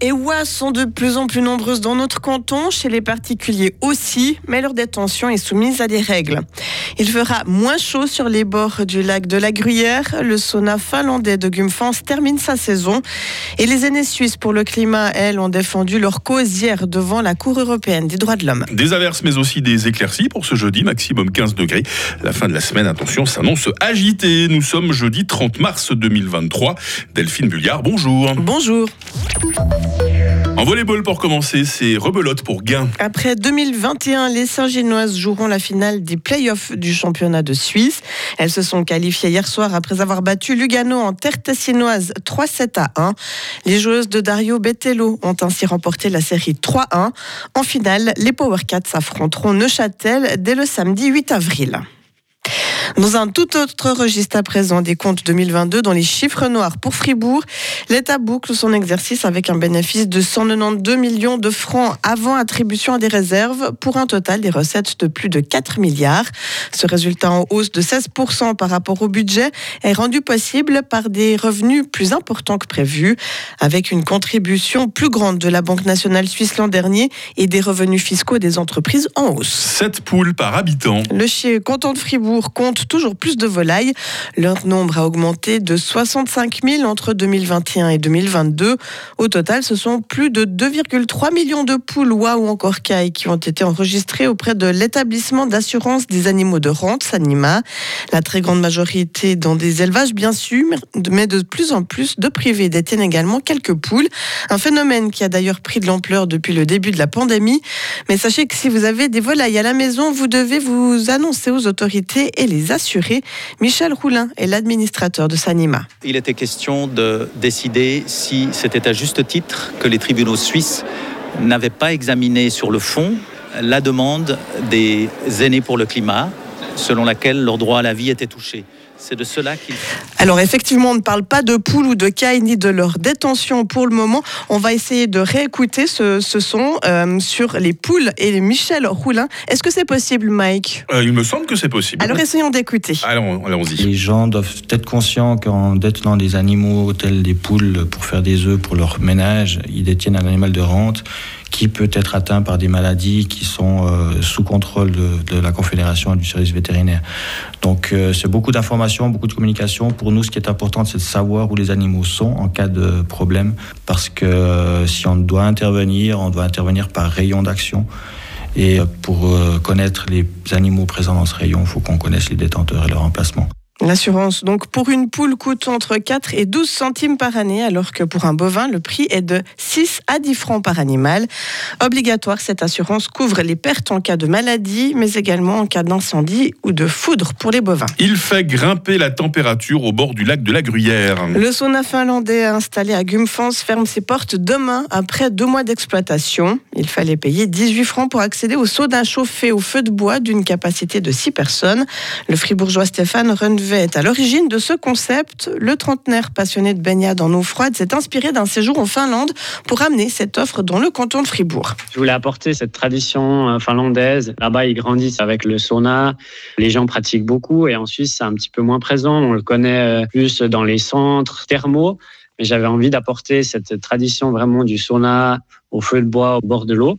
Et sont de plus en plus nombreuses dans notre canton, chez les particuliers aussi, mais leur détention est soumise à des règles. Il fera moins chaud sur les bords du lac de la Gruyère. Le sauna finlandais de Gumfans termine sa saison. Et les aînés suisses pour le climat, elles, ont défendu leur cause hier devant la Cour européenne des droits de l'homme. Des averses, mais aussi des éclaircies pour ce jeudi, maximum 15 degrés. La fin de la semaine, attention, s'annonce agitée. Nous sommes jeudi 30 mars 2023. Delphine Bulliard, bonjour. Bonjour. En volleyball pour commencer, c'est rebelote pour Gain. Après 2021, les Saint-Génoises joueront la finale des playoffs du championnat de Suisse. Elles se sont qualifiées hier soir après avoir battu Lugano en terre tessinoise 3-7 à 1. Les joueuses de Dario Bettello ont ainsi remporté la série 3-1. En finale, les Power Cats affronteront Neuchâtel dès le samedi 8 avril. Dans un tout autre registre à présent des comptes 2022, dans les chiffres noirs pour Fribourg, l'État boucle son exercice avec un bénéfice de 192 millions de francs avant attribution à des réserves pour un total des recettes de plus de 4 milliards. Ce résultat en hausse de 16% par rapport au budget est rendu possible par des revenus plus importants que prévu, avec une contribution plus grande de la Banque nationale suisse l'an dernier et des revenus fiscaux des entreprises en hausse. 7 poules par habitant. Le canton de Fribourg compte toujours plus de volailles. Leur nombre a augmenté de 65 000 entre 2021 et 2022. Au total, ce sont plus de 2,3 millions de poules, oies ou encore cailles qui ont été enregistrées auprès de l'établissement d'assurance des animaux de rente, Sanima. La très grande majorité dans des élevages, bien sûr, mais de plus en plus de privés détiennent également quelques poules. Un phénomène qui a d'ailleurs pris de l'ampleur depuis le début de la pandémie. Mais sachez que si vous avez des volailles à la maison, vous devez vous annoncer aux autorités et les assuré. Michel Roulin est l'administrateur de Sanima. Il était question de décider si c'était à juste titre que les tribunaux suisses n'avaient pas examiné sur le fond la demande des aînés pour le climat, selon laquelle leur droit à la vie était touché. C'est de cela qu'il. Alors effectivement, on ne parle pas de poules ou de cailles ni de leur détention pour le moment. On va essayer de réécouter ce, son euh, sur les poules et Michel Roulin. Est-ce que c'est possible, Mike? Euh, Il me semble que c'est possible. Alors essayons d'écouter. Allons-y. Les gens doivent être conscients qu'en détenant des animaux tels des poules pour faire des œufs pour leur ménage, ils détiennent un animal de rente qui peut être atteint par des maladies qui sont euh, sous contrôle de, la Confédération et du service vétérinaire. Donc euh, c'est beaucoup d'informations, beaucoup de communication. Pour nous, ce qui est important, c'est de savoir où les animaux sont en cas de problème, parce que euh, si on doit intervenir, on doit intervenir par rayon d'action. Et pour connaître les animaux présents dans ce rayon, il faut qu'on connaisse les détenteurs et leur emplacement. L'assurance, donc, pour une poule coûte entre 4 et 12 centimes par année, alors que pour un bovin, le prix est de 6 à 10 francs par animal. Obligatoire, cette assurance couvre les pertes en cas de maladie, mais également en cas d'incendie ou de foudre pour les bovins. Il fait grimper la température au bord du lac de la Gruyère. Le sauna finlandais installé à Gumfans ferme ses portes demain après deux mois d'exploitation. Il fallait payer 18 francs pour accéder au sauna chauffé au feu de bois d'une capacité de 6 personnes. Le fribourgeois Stéphane Est à l'origine de ce concept. Le trentenaire passionné de baignade en eau froide s'est inspiré d'un séjour en Finlande pour amener cette offre dans le canton de Fribourg. Je voulais apporter cette tradition euh, finlandaise. Là-bas, ils grandissent avec le sauna. Les gens pratiquent beaucoup et en Suisse, c'est un petit peu moins présent. On le connaît euh, plus dans les centres thermaux. Mais j'avais envie d'apporter cette tradition vraiment du sauna au feu de bois au bord de l'eau.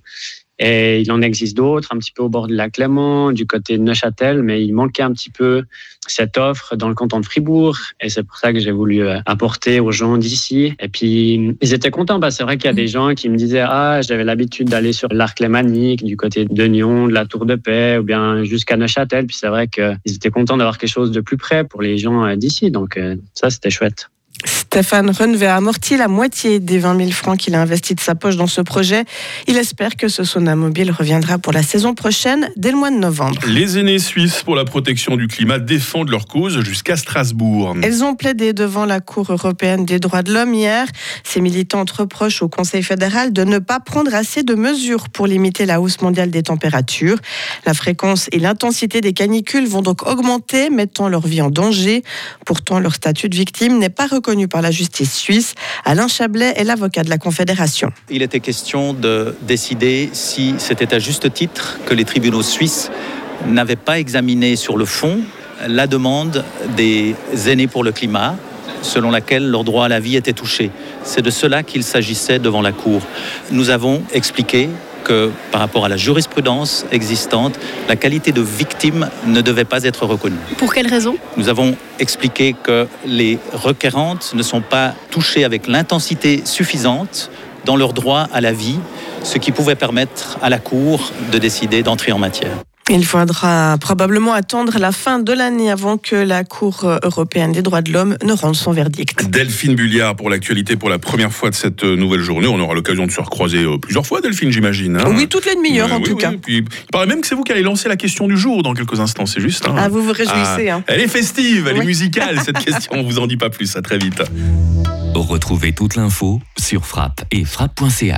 Et il en existe d'autres, un petit peu au bord de la Clément, du côté de Neuchâtel, mais il manquait un petit peu cette offre dans le canton de Fribourg. Et c'est pour ça que j'ai voulu euh, apporter aux gens d'ici. Et puis, ils étaient contents. Bah, c'est vrai qu'il y a des gens qui me disaient Ah, j'avais l'habitude d'aller sur l'arc lémanique, du côté de Nyon, de la Tour de Paix, ou bien jusqu'à Neuchâtel. Puis c'est vrai qu'ils étaient contents d'avoir quelque chose de plus près pour les gens euh, d'ici. Donc, euh, ça, c'était chouette. Stéphane Renve a amorti la moitié des 20 000 francs qu'il a investis de sa poche dans ce projet. Il espère que ce sauna mobile reviendra pour la saison prochaine, dès le mois de novembre. Les aînés suisses pour la protection du climat défendent leur cause jusqu'à Strasbourg. Elles ont plaidé devant la Cour européenne des droits de l'homme hier. Ces militantes reprochent au Conseil fédéral de ne pas prendre assez de mesures pour limiter la hausse mondiale des températures. La fréquence et l'intensité des canicules vont donc augmenter, mettant leur vie en danger. Pourtant, leur statut de victime n'est pas reconnu par la justice suisse. Alain Chablais est l'avocat de la Confédération. Il était question de décider si c'était à juste titre que les tribunaux suisses n'avaient pas examiné sur le fond la demande des aînés pour le climat, selon laquelle leur droit à la vie était touché. C'est de cela qu'il s'agissait devant la Cour. Nous avons expliqué que par rapport à la jurisprudence existante, la qualité de victime ne devait pas être reconnue. Pour quelle raison? Nous avons expliqué que les requérantes ne sont pas touchées avec l'intensité suffisante dans leur droit à la vie, ce qui pouvait permettre à la Cour de décider d'entrer en matière. Il faudra probablement attendre la fin de l'année avant que la Cour européenne des droits de l'homme ne rende son verdict. Delphine Bulliard pour l'actualité pour la première fois de cette nouvelle journée. On aura l'occasion de se recroiser euh, plusieurs fois, Delphine, j'imagine. hein. Oui, toutes les demi-heures en oui, tout oui. cas. Puis, il paraît même que c'est vous qui allez lancer la question du jour dans quelques instants, c'est juste. hein. Ah, vous vous réjouissez. Ah, hein. Elle est festive, elle est musicale cette question. On vous en dit pas plus. À très vite. Retrouvez toute l'info sur frappe et frappe.ch.